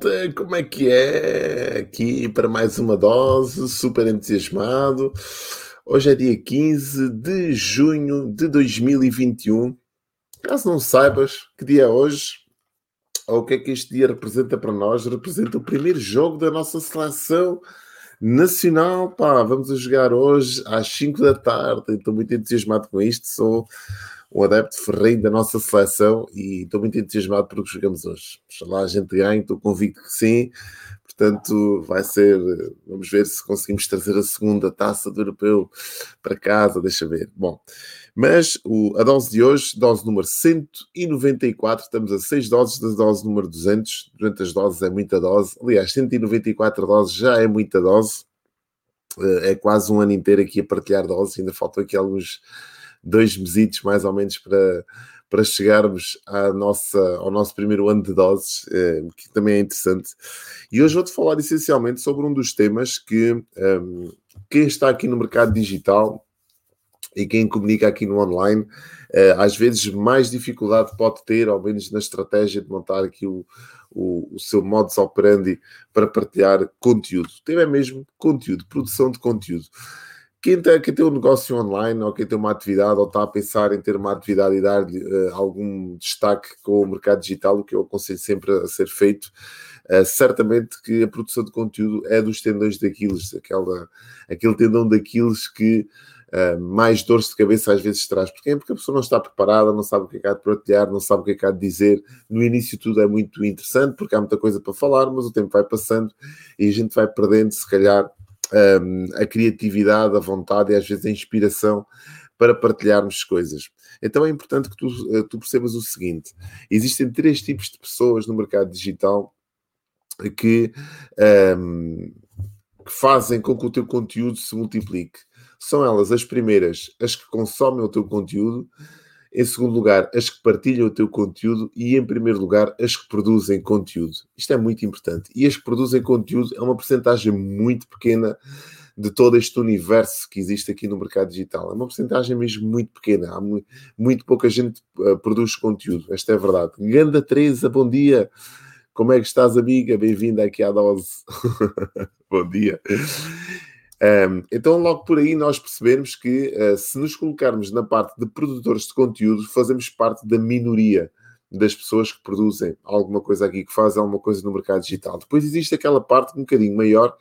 malta, como é que é? Aqui para mais uma dose, super entusiasmado. Hoje é dia 15 de junho de 2021. Caso não saibas que dia é hoje, ou o que é que este dia representa para nós, representa o primeiro jogo da nossa seleção nacional. Pá, vamos a jogar hoje às 5 da tarde. Estou muito entusiasmado com isto. Sou um adepto ferrenho da nossa seleção e estou muito entusiasmado porque jogamos hoje. Oxalá a gente ganhe, estou convicto que sim. Portanto, vai ser. Vamos ver se conseguimos trazer a segunda taça do europeu para casa, deixa ver. Bom, mas o, a dose de hoje, dose número 194, estamos a 6 doses da dose número 200. Durante as doses é muita dose. Aliás, 194 doses já é muita dose. Eh, é quase um ano inteiro aqui a partilhar doses, ainda faltam aqui alguns dois mesitos mais ou menos para, para chegarmos à nossa, ao nosso primeiro ano de doses, eh, que também é interessante. E hoje vou-te falar essencialmente sobre um dos temas que um, ehm, quem está aqui no mercado digital e quem comunica aqui no online, uh, às vezes mais dificuldade pode ter, ao menos na estratégia de montar aqui o, o, o seu modus operandi para partilhar conteúdo. O tema é mesmo conteúdo, produção de conteúdo. Quem tem, quem tem um negócio online ou quem tem uma atividade ou está a pensar em ter uma atividade e dar uh, algum destaque com o mercado digital, o que eu aconselho sempre a ser feito, uh, certamente que a produção de conteúdo é dos tendões daqueles, aquela, aquele tendão daqueles que uh, mais dor de cabeça às vezes traz. Porquê? Porque a pessoa não está preparada, não sabe o que é que há de partilhar, não sabe o que é que há de dizer. No início tudo é muito interessante porque há muita coisa para falar, mas o tempo vai passando e a gente vai perdendo, se calhar, um, a criatividade, a vontade e às vezes a inspiração para partilharmos coisas. Então é importante que tu, eh, tu percebas o seguinte: existem três tipos de pessoas no mercado digital que, um, que fazem com que o teu conteúdo se multiplique. São elas as primeiras, as que consomem o teu conteúdo, em segundo lugar, as que partilham o teu conteúdo e, em primeiro lugar, as que produzem conteúdo. Isto é muito importante. E as que produzem conteúdo é uma porcentagem muito pequena de todo este universo que existe aqui no mercado digital. É uma porcentagem mesmo muito pequena. Há muito, muito pouca gente uh, produz conteúdo. Esta é a verdade. Ganda Teresa, bom dia. Como é que estás, amiga? Bem-vinda aqui à dose. bom dia. Um, então, logo por aí, nós percebemos que uh, se nos colocarmos na parte de produtores de conteúdo, fazemos parte da minoria das pessoas que produzem alguma coisa aqui, que fazem alguma coisa no mercado digital. Depois existe aquela parte um bocadinho maior,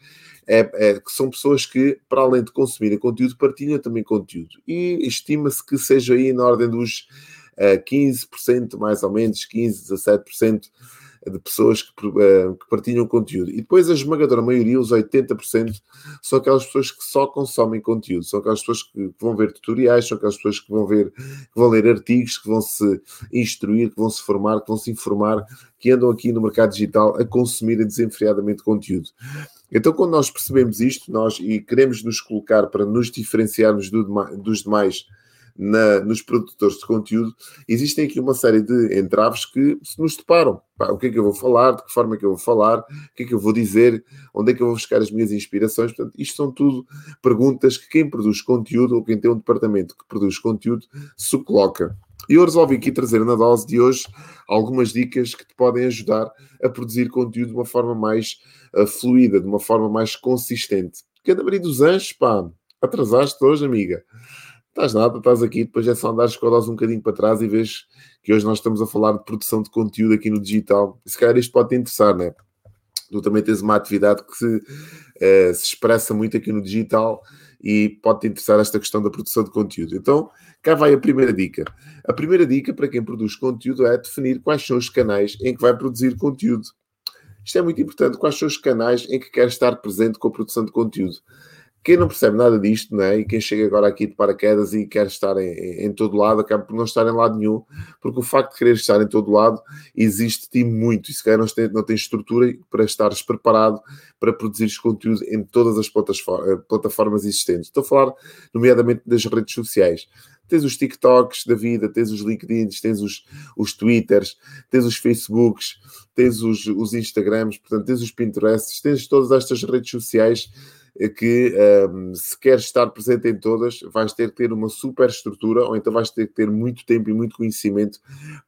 é, é, que são pessoas que, para além de consumirem conteúdo, partilham também conteúdo. E estima-se que seja aí na ordem dos uh, ah, 15%, mais ou menos, 15%, 17% de pessoas que, uh, que, partilham conteúdo. E depois a esmagadora maioria, os 80%, são aquelas pessoas que só consomem conteúdo, são aquelas pessoas que, vão ver tutoriais, são aquelas pessoas que vão ver, que vão ler artigos, que vão se instruir, que vão se formar, que vão se informar, que andam aqui no mercado digital a consumir desenfreadamente conteúdo. Então, quando nós percebemos isto, nós e queremos nos colocar para nos diferenciarmos do, dos demais na, nos produtores de conteúdo, existem aqui uma série de entraves que se nos deparam. Pá, o que é que eu vou falar, de que forma é que eu vou falar, o que é que eu vou dizer, onde é que eu vou buscar as minhas inspirações. Portanto, isto são tudo perguntas que quem produz conteúdo ou quem tem um departamento que produz conteúdo se coloca. E eu resolvi aqui trazer na dose de hoje algumas dicas que te podem ajudar a produzir conteúdo de uma forma mais uh, fluida, de uma forma mais consistente. Cada Maria dos Anjos, pá, atrasaste hoje, amiga. Estás nada, estás aqui, depois é só andares com um bocadinho para trás e vês que hoje nós estamos a falar de produção de conteúdo aqui no digital. E se calhar isto pode te interessar, né? Tu também tens uma atividade que se, uh, se expressa muito aqui no digital e pode te interessar esta questão da produção de conteúdo. Então, cá vai a primeira dica. A primeira dica para quem produz conteúdo é definir quais são os canais em que vai produzir conteúdo. Isto é muito importante. Quais são os canais em que quer estar presente com a produção de conteúdo? Quem não percebe nada disto, né? e quem chega agora aqui de paraquedas e quer estar em, em, todo lado, acaba por não estar em lado nenhum, porque o facto de querer estar em todo lado existe-te muito, e se calhar não tens, não estrutura para estares preparado para produzir conteúdo em todas as eh, plataformas existentes. Estou a falar, nomeadamente, das redes sociais tens os TikToks da vida, tens os LinkedIns, tens os, os Twitters, tens os Facebooks, tens os, os Instagrams, portanto, tens os Pinterests, tens todas estas redes sociais que um, se queres estar presente em todas, vais ter que ter uma super estrutura ou então vais ter que ter muito tempo e muito conhecimento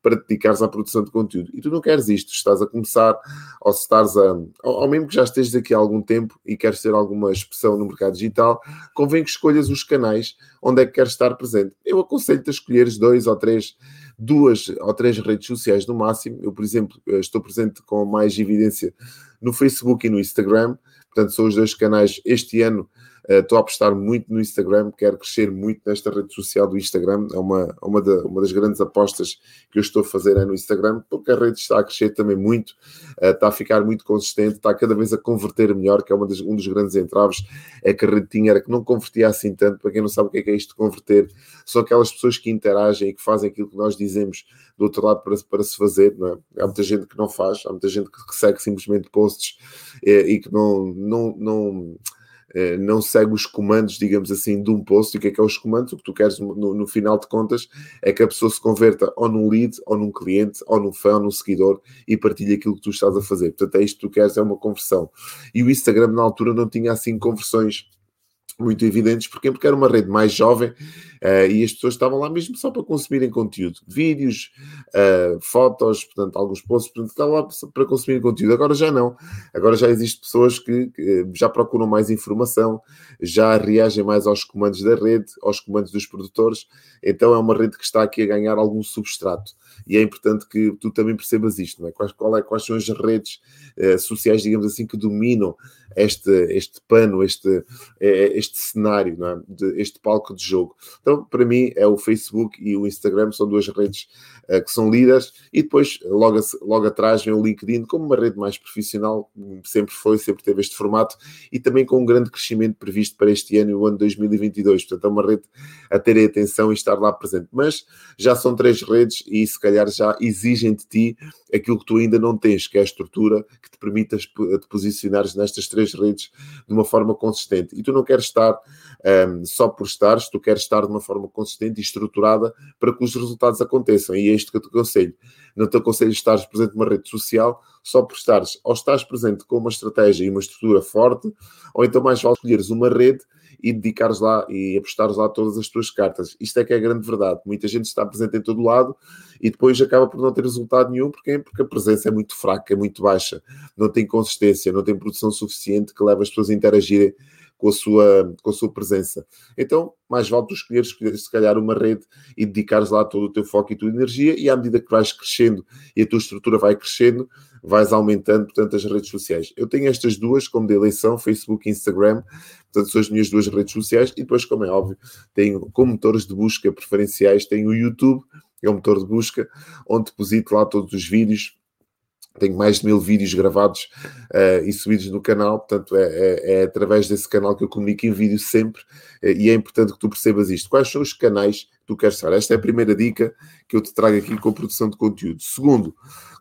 para te dedicares à produção de conteúdo. E tu não queres isto, estás a começar ou se estás a. Ou, mesmo que já estejas aqui há algum tempo e queres ter alguma expressão no mercado digital, convém que escolhas os canais onde é que queres estar presente. Eu aconselho-te a escolheres dois ou três duas ou três redes sociais no máximo. Eu, por exemplo, estou presente com mais evidência no Facebook e no Instagram. Portanto, são os dois canais. Este ano estou a apostar muito no Instagram, quero crescer muito nesta rede social do Instagram. É uma, uma, da, uma das grandes apostas que eu estou a fazer é no Instagram, porque a rede está a crescer também muito, uh, está a ficar muito consistente, está cada vez a converter melhor, que é uma das, um dos grandes entraves, é que a rede tinha, era que não convertia assim tanto. Para quem não sabe o que é, que é isto de converter, são aquelas pessoas que interagem e que fazem aquilo que nós dizemos do outro lado para, para se fazer, não é? Há muita gente que não faz, há muita gente que segue simplesmente posts eh, e que não, não, não, eh, não segue os comandos, digamos assim, de um post. E o que é que é os comandos? O que tu queres, no, no, final de contas, é que a pessoa se converta ou num lead, ou num cliente, ou num fã, ou num seguidor e partilhe aquilo que tu estás a fazer. Portanto, é isto que tu queres, é uma conversão. E o Instagram, na altura, não tinha assim conversões muito evidentes, porque porque era uma rede mais jovem uh, e as pessoas estavam lá mesmo só para consumirem conteúdo, vídeos, uh, fotos, portanto, alguns posts, portanto, estavam lá para consumirem conteúdo. Agora já não, agora já existem pessoas que, que já procuram mais informação, já reagem mais aos comandos da rede, aos comandos dos produtores, então é uma rede que está aqui a ganhar algum substrato e é importante que tu também percebas isto, não é? Quais, é, quais são as redes uh, sociais, digamos assim, que dominam este, este pano, este, eh, este cenário, não é? de, este palco de jogo. Então, para mim, é o Facebook e o Instagram, são duas redes uh, que são líderes, e depois, logo, logo atrás, vem o LinkedIn como uma rede mais profissional, sempre foi, sempre teve este formato, e também com um grande crescimento previsto para este ano e o ano 2022. Portanto, é uma rede a ter atenção e estar lá presente. Mas já são três redes e se calhar já exigem de ti aquilo que tu ainda não tens, que é a estrutura que te permita te posicionares nestas três redes de uma forma consistente. E tu não queres estar um, só por estares, tu queres estar de uma forma consistente e estruturada para que os resultados aconteçam. E é isto que eu te aconselho. Não te aconselho estar presente numa rede social só por estares. Ou estás presente com uma estratégia e uma estrutura forte, ou então mais vale escolheres uma rede e dedicares lá e apostares lá todas as tuas cartas. Isto é que é a grande verdade. Muita gente está presente em todo lado e depois acaba por não ter resultado nenhum. Porquê? Porque a presença é muito fraca, é muito baixa, não tem consistência, não tem produção suficiente que leva as pessoas a interagirem com a sua, com a sua presença. Então, mais vale tu escolheres, se calhar, uma rede e dedicares lá todo o teu foco e a tua energia, e à medida que vais crescendo e a tua estrutura vai crescendo, vais aumentando, portanto, as redes sociais. Eu tenho estas duas como de eleição, Facebook e Instagram, portanto, são as minhas duas redes sociais, e depois, como é óbvio, tenho como motores de busca preferenciais, tenho o YouTube, que é um motor de busca, onde deposito lá todos os vídeos, tenho mais de mil vídeos gravados uh, e subidos no canal, portanto é, é, é, através desse canal que eu comunico em vídeo sempre uh, e é importante que tu percebas isto. Quais são os canais que tu queres estar? Esta é a primeira dica que eu te trago aqui com a produção de conteúdo. Segundo,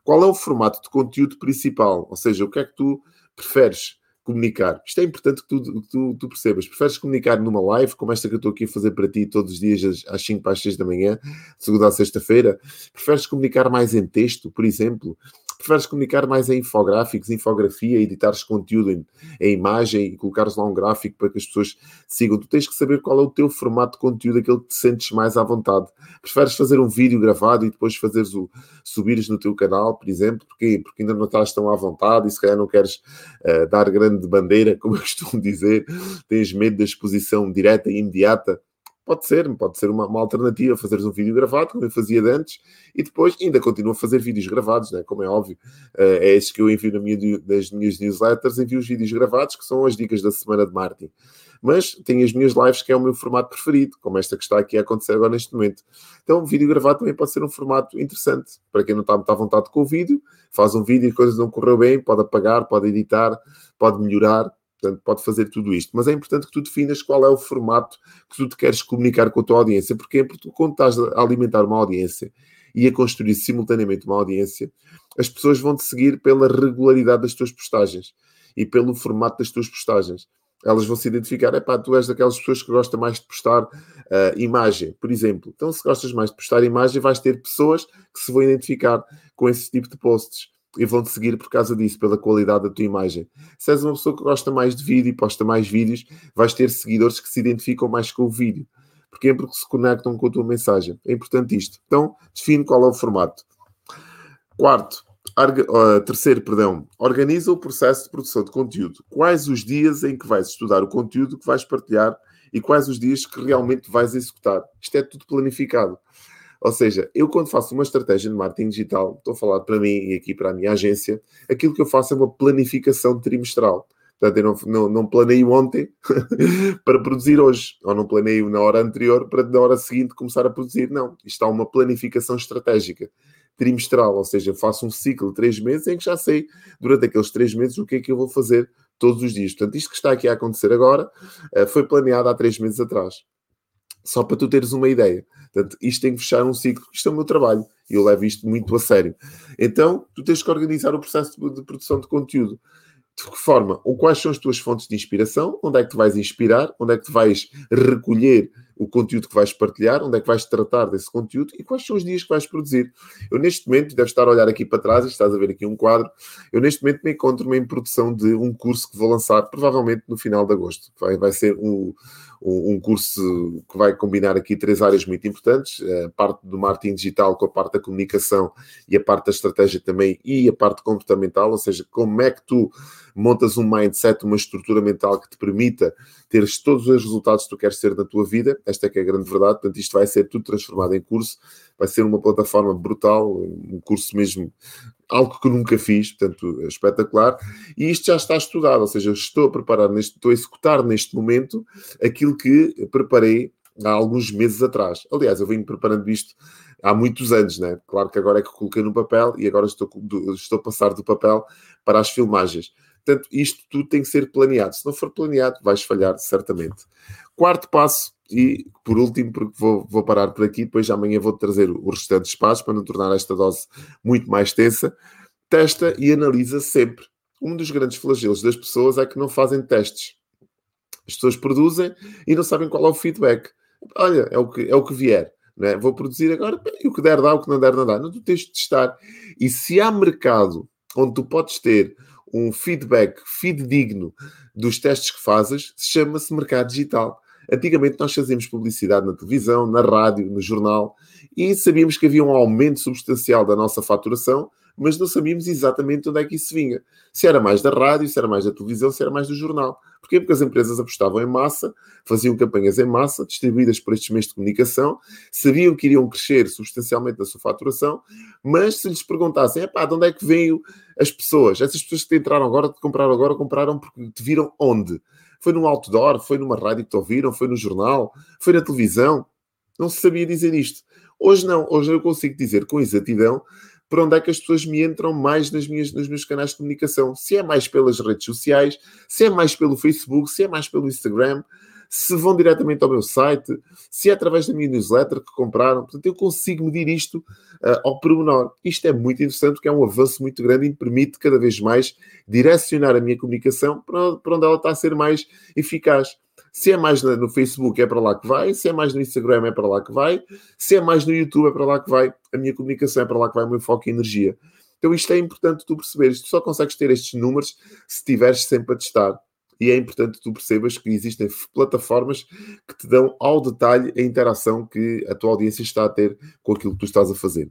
qual é o formato de conteúdo principal? Ou seja, o que é que tu preferes comunicar? Isto é importante que tu, que tu, tu percebas. Preferes comunicar numa live, como esta que eu estou aqui a fazer para ti todos os dias às 5 para as 6 da manhã, segunda a sexta-feira? Preferes comunicar mais em texto, por exemplo? Preferes comunicar mais em infográficos, infografia, editares conteúdo em, em, imagem e colocares lá um gráfico para que as pessoas sigam. Tu tens que saber qual é o teu formato de conteúdo, aquele que te sentes mais à vontade. Preferes fazer um vídeo gravado e depois fazeres o subires no teu canal, por exemplo, porque, porque ainda não estás tão à vontade e se calhar não queres uh, dar grande bandeira, como eu costumo dizer, tens medo da exposição direta e imediata Pode ser, pode ser uma, uma, alternativa, fazeres um vídeo gravado, como eu fazia de antes, e depois ainda continuo a fazer vídeos gravados, né? como é óbvio. Uh, é isso que eu envio na minha, nas minhas newsletters, envio os vídeos gravados, que são as dicas da semana de marketing. Mas tenho as minhas lives, que é o meu formato preferido, como esta que está aqui a acontecer agora neste momento. Então, vídeo gravado também pode ser um formato interessante. Para quem não está muito à vontade com o vídeo, faz um vídeo e coisas não correu bem, pode apagar, pode editar, pode melhorar, Portanto, pode fazer tudo isto. Mas é importante que tu definas qual é o formato que tu te queres comunicar com a tua audiência. Porquê? Porque quando estás a alimentar uma audiência e a construir simultaneamente uma audiência, as pessoas vão te seguir pela regularidade das tuas postagens e pelo formato das tuas postagens. Elas vão se identificar, é pá, tu és daquelas pessoas que gostam mais de postar uh, imagem, por exemplo. Então, se gostas mais de postar imagem, vais ter pessoas que se vão identificar com esse tipo de posts e vão-te seguir por causa disso, pela qualidade da tua imagem. Se és uma pessoa que gosta mais de vídeo e posta mais vídeos, vais ter seguidores que se identificam mais com o vídeo. Porquê? Porque se conectam com a tua mensagem. É importante isto. Então, define qual é o formato. Quarto, uh, terceiro, perdão, organiza o processo de produção de conteúdo. Quais os dias em que vais estudar o conteúdo que vais partilhar e quais os dias que realmente vais executar. Isto é tudo planificado. Ou seja, eu quando faço uma estratégia de marketing digital, estou a falar para mim e aqui para a minha agência, aquilo que eu faço é uma planificação trimestral. Portanto, eu não, não, não planeio ontem para produzir hoje, ou não planeio na hora anterior para na hora seguinte começar a produzir. Não, isto há uma planificação estratégica trimestral, ou seja, faço um ciclo de três meses em que já sei durante aqueles três meses o que é que eu vou fazer todos os dias. Portanto, isto que está aqui a acontecer agora eh, foi planeado há três meses atrás. Só para tu teres uma ideia. Portanto, isto tem que fechar um ciclo, isto é o meu trabalho e eu levo isto muito a sério. Então, tu tens que organizar o processo de produção de conteúdo. De que forma? Ou quais são as tuas fontes de inspiração? Onde é que te vais inspirar? Onde é que te vais recolher o conteúdo que vais partilhar? Onde é que vais tratar desse conteúdo? E quais são os dias que vais produzir? Eu, neste momento, deves estar a olhar aqui para trás, e estás a ver aqui um quadro. Eu, neste momento, me encontro-me em produção de um curso que vou lançar, provavelmente no final de agosto. Vai, vai ser um um, curso que vai combinar aqui três áreas muito importantes: a parte do marketing digital com a parte da comunicação e a parte da estratégia também e a parte comportamental, ou seja, como é que tu montas um mindset, uma estrutura mental que te permita teres todos os resultados que tu queres ter na tua vida. Esta é que é a grande verdade. Portanto, isto vai ser tudo transformado em curso. Vai ser uma plataforma brutal, um curso mesmo algo que nunca fiz, portanto, espetacular. E isto já está estudado, ou seja, estou a preparar, neste, estou a executar neste momento aquilo que preparei há alguns meses atrás. Aliás, eu venho preparando isto há muitos anos, né? Claro que agora é que coloquei no papel e agora estou, estou a passar do papel para as filmagens. Portanto, isto tudo tem que ser planeado. Se não for planeado, vais falhar, certamente. Quarto passo, e por último, porque vou, vou parar por aqui, depois amanhã vou trazer os restantes passos para não tornar esta dose muito mais tensa. Testa e analisa sempre. Um dos grandes flagelos das pessoas é que não fazem testes. As pessoas produzem e não sabem qual é o feedback. Olha, é o que, é o que vier. É? Vou produzir agora, e o que der dá, o que não der não dá. Não, tu tens de testar. E se há mercado onde tu podes ter um feedback fidedigno dos testes que fazes, chama-se mercado digital. Antigamente nós fazíamos publicidade na televisão, na rádio, no jornal e sabíamos que havia um aumento substancial da nossa faturação, mas não sabíamos exatamente onde é que isso vinha. Se era mais da rádio, se era mais da televisão, se era mais do jornal. Porquê? Porque as empresas apostavam em massa, faziam campanhas em massa, distribuídas por estes meios de comunicação, sabiam que iriam crescer substancialmente na sua faturação, mas se lhes perguntassem, pá, de onde é que veio as pessoas? Essas pessoas que te entraram agora, te compraram agora, compraram porque te viram onde? Foi num outdoor? Foi numa rádio que te ouviram? Foi no jornal? Foi na televisão? Não se sabia dizer isto. Hoje não. Hoje eu consigo dizer com exatidão para onde é que as pessoas me entram mais nas minhas, nos meus canais de comunicação. Se é mais pelas redes sociais, se é mais pelo Facebook, se é mais pelo Instagram, se vão diretamente ao meu site, se é através da minha newsletter que compraram. Portanto, eu consigo medir isto uh, ao pormenor. Isto é muito interessante porque é um avanço muito grande e me permite cada vez mais direcionar a minha comunicação para, onde ela está a ser mais eficaz. Se é mais no Facebook, é para lá que vai. Se é mais no Instagram, é para lá que vai. Se é mais no YouTube, é para lá que vai. A minha comunicação é para lá que vai o meu foco e energia. Então isto é importante tu perceberes. Tu só consegues ter estes números se estiveres sempre a testar e é importante que tu percebas que existem plataformas que te dão ao detalhe a interação que a tua audiência está a ter com aquilo que tu estás a fazer.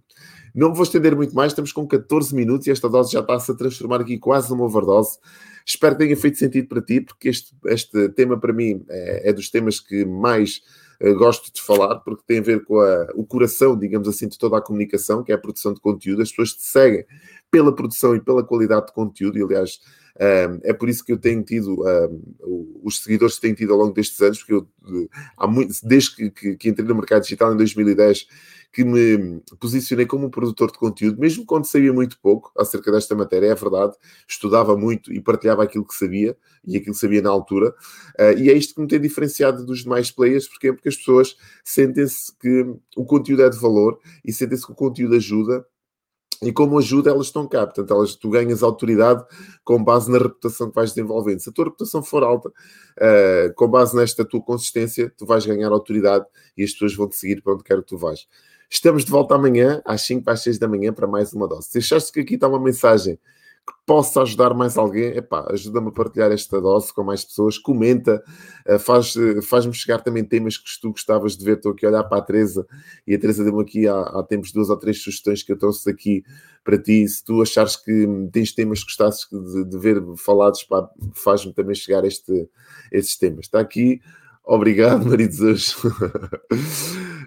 Não vou estender muito mais, estamos com 14 minutos e esta dose já está-se a transformar aqui quase numa overdose. Espero que tenha feito sentido para ti, porque este, este tema para mim é, é dos temas que mais uh, gosto de falar, porque tem a ver com a, o coração, digamos assim, de toda a comunicação, que é a produção de conteúdo. As pessoas te seguem pela produção e pela qualidade de conteúdo, e aliás, é por isso que eu tenho tido, os seguidores que tenho tido ao longo destes anos, porque eu, há muito, desde que, que, que, entrei no mercado digital em 2010, que me posicionei como um produtor de conteúdo, mesmo quando sabia muito pouco acerca desta matéria, é verdade, estudava muito e partilhava aquilo que sabia e aquilo que sabia na altura, uh, e é isto que me tem diferenciado dos demais players, porque, porque as pessoas sentem-se que o conteúdo é de valor e sentem-se que o conteúdo ajuda e como ajuda, elas estão cá. Portanto, elas, tu ganhas autoridade com base na reputação que vais desenvolvendo. Se a tua reputação for alta, uh, com base nesta tua consistência, tu vais ganhar autoridade e as pessoas vão te seguir para onde quer que tu vais. Estamos de volta amanhã, às 5 às 6 da manhã, para mais uma dose. Se achaste que aqui está uma mensagem que possa ajudar mais alguém, ajuda-me a partilhar esta dose com mais pessoas, comenta, eh, faz, eh, faz-me chegar também temas que tu gostavas de ver. Estou aqui a olhar para a Teresa e a Teresa deu-me aqui há, há tempos duas ou três sugestões que eu trouxe aqui para ti. Se tu achares que tens temas que gostasses de, de ver falados, faz-me também chegar este, estes temas. Está aqui Obrigado, Maria Jesus.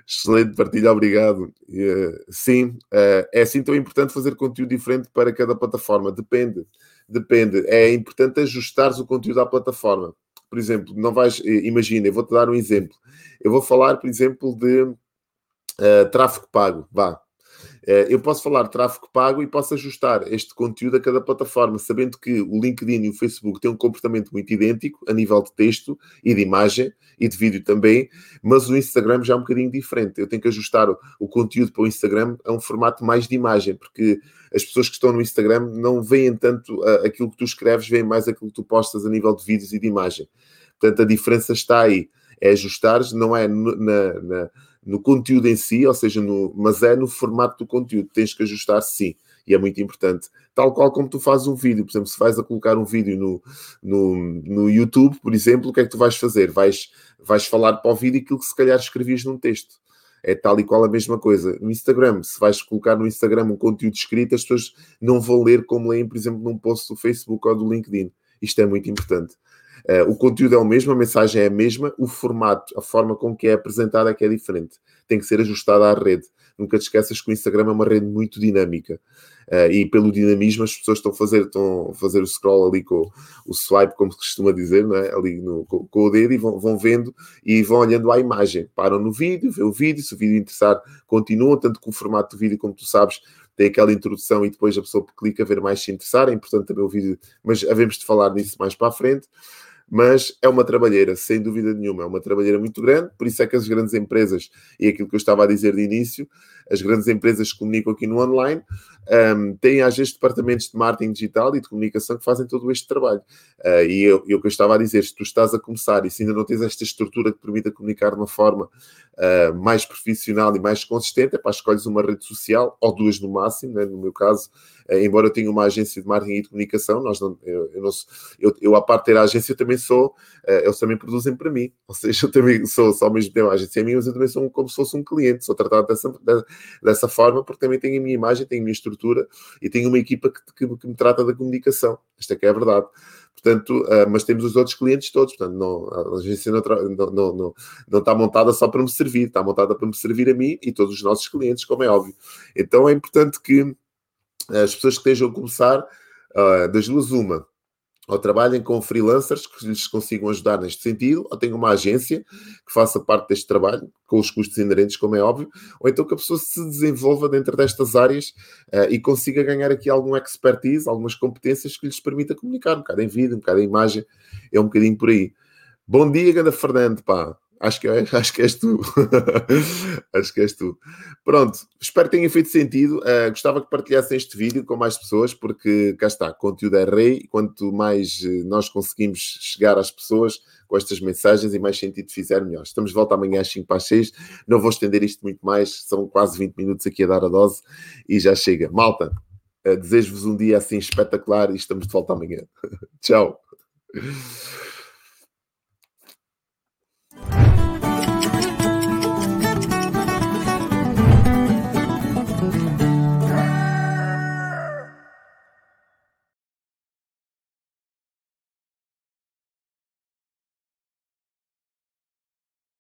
Excelente partilha, obrigado. Uh, sim, uh, é assim tão importante fazer conteúdo diferente para cada plataforma. Depende, depende. É importante ajustares o conteúdo à plataforma. Por exemplo, não vais, eh, imagina, eu vou-te dar um exemplo. Eu vou falar, por exemplo, de uh, tráfego pago. Vá, eu posso falar tráfego pago e posso ajustar este conteúdo a cada plataforma, sabendo que o LinkedIn e o Facebook têm um comportamento muito idêntico a nível de texto e de imagem e de vídeo também, mas o Instagram já é um bocadinho diferente. Eu tenho que ajustar o conteúdo para o Instagram a um formato mais de imagem, porque as pessoas que estão no Instagram não veem tanto aquilo que tu escreves, veem mais aquilo que tu postas a nível de vídeos e de imagem. Portanto, a diferença está aí. É ajustar, não é na, na no conteúdo em si, ou seja, no, mas é no formato do conteúdo. Tens que ajustar sim, e é muito importante. Tal qual como tu fazes um vídeo, por exemplo, se vais a colocar um vídeo no, no, no YouTube, por exemplo, o que é que tu vais fazer? Vais, vais falar para o vídeo aquilo que se calhar escrevias num texto. É tal e qual a mesma coisa. No Instagram, se vais colocar no Instagram um conteúdo escrito, as pessoas não vão ler como leem, por exemplo, num post do Facebook ou do LinkedIn. Isto é muito importante. Uh, o conteúdo é o mesmo, a mensagem é a mesma, o formato, a forma com que é apresentada é que é diferente. Tem que ser ajustada à rede. Nunca te esqueças que o Instagram é uma rede muito dinâmica. Uh, e pelo dinamismo as pessoas estão a fazer, estão a fazer o scroll ali com o swipe, como se costuma dizer, não é? ali no, com, com, o dedo e vão, vão vendo e vão olhando à imagem. Param no vídeo, vê o vídeo, se o vídeo interessar, continuam, tanto que o formato do vídeo, como tu sabes, tem aquela introdução e depois a pessoa clica a ver mais se interessar. É importante também o vídeo, mas havemos de falar nisso mais para a frente mas é uma trabalheira, sem dúvida nenhuma, é uma trabalheira muito grande, por isso é que as grandes empresas, e aquilo que eu estava a dizer de início, as grandes empresas que comunicam aqui no online, um, têm às vezes departamentos de marketing digital e de comunicação que fazem todo este trabalho. Uh, e eu, eu, que eu estava a dizer, se tu estás a começar e se ainda não tens esta estrutura que permita comunicar de uma forma uh, mais profissional e mais consistente, é para escolhes uma rede social, ou duas no máximo, né? no meu caso, uh, embora eu tenha uma agência de marketing e de comunicação, nós não, eu, eu, não eu, eu, à parte de ter a agência, eu também sou, eles também produzem para mim, ou seja, eu também sou só ao mesmo tempo a agência minha, mas eu também sou como se fosse um cliente, sou tratado dessa, dessa forma, porque também tenho a minha imagem, tenho a minha estrutura e tenho uma equipa que, que, que me trata da comunicação. Esta é que é a verdade. Portanto, uh, mas temos os outros clientes todos, portanto, não, a agência não, não, não, não, está montada só para me servir, está montada para me servir a mim e todos os nossos clientes, como é óbvio. Então é importante que as pessoas que estejam a começar, das duas, uma, ou trabalhem com freelancers que lhes consigam ajudar neste sentido, ou tenham uma agência que faça parte deste trabalho, com os custos inerentes, como é óbvio, ou então que a pessoa se desenvolva dentro destas áreas uh, e consiga ganhar aqui algum expertise, algumas competências que lhes permita comunicar, um bocado em vídeo, um bocado em imagem, é um bocadinho por aí. Bom dia, Ganda Fernando, pá. Acho que, é, acho que és tu. acho que és tu. Pronto, espero que tenha feito sentido. Uh, gostava que partilhassem este vídeo com mais pessoas, porque cá está, conteúdo é rei. Quanto mais uh, nós conseguimos chegar às pessoas com estas mensagens e mais sentido fizer, melhor. Estamos de volta amanhã às 5 para as 6. Não vou estender isto muito mais, são quase 20 minutos aqui a dar a dose e já chega. Malta, uh, desejo-vos um dia assim espetacular e estamos de volta amanhã. Tchau.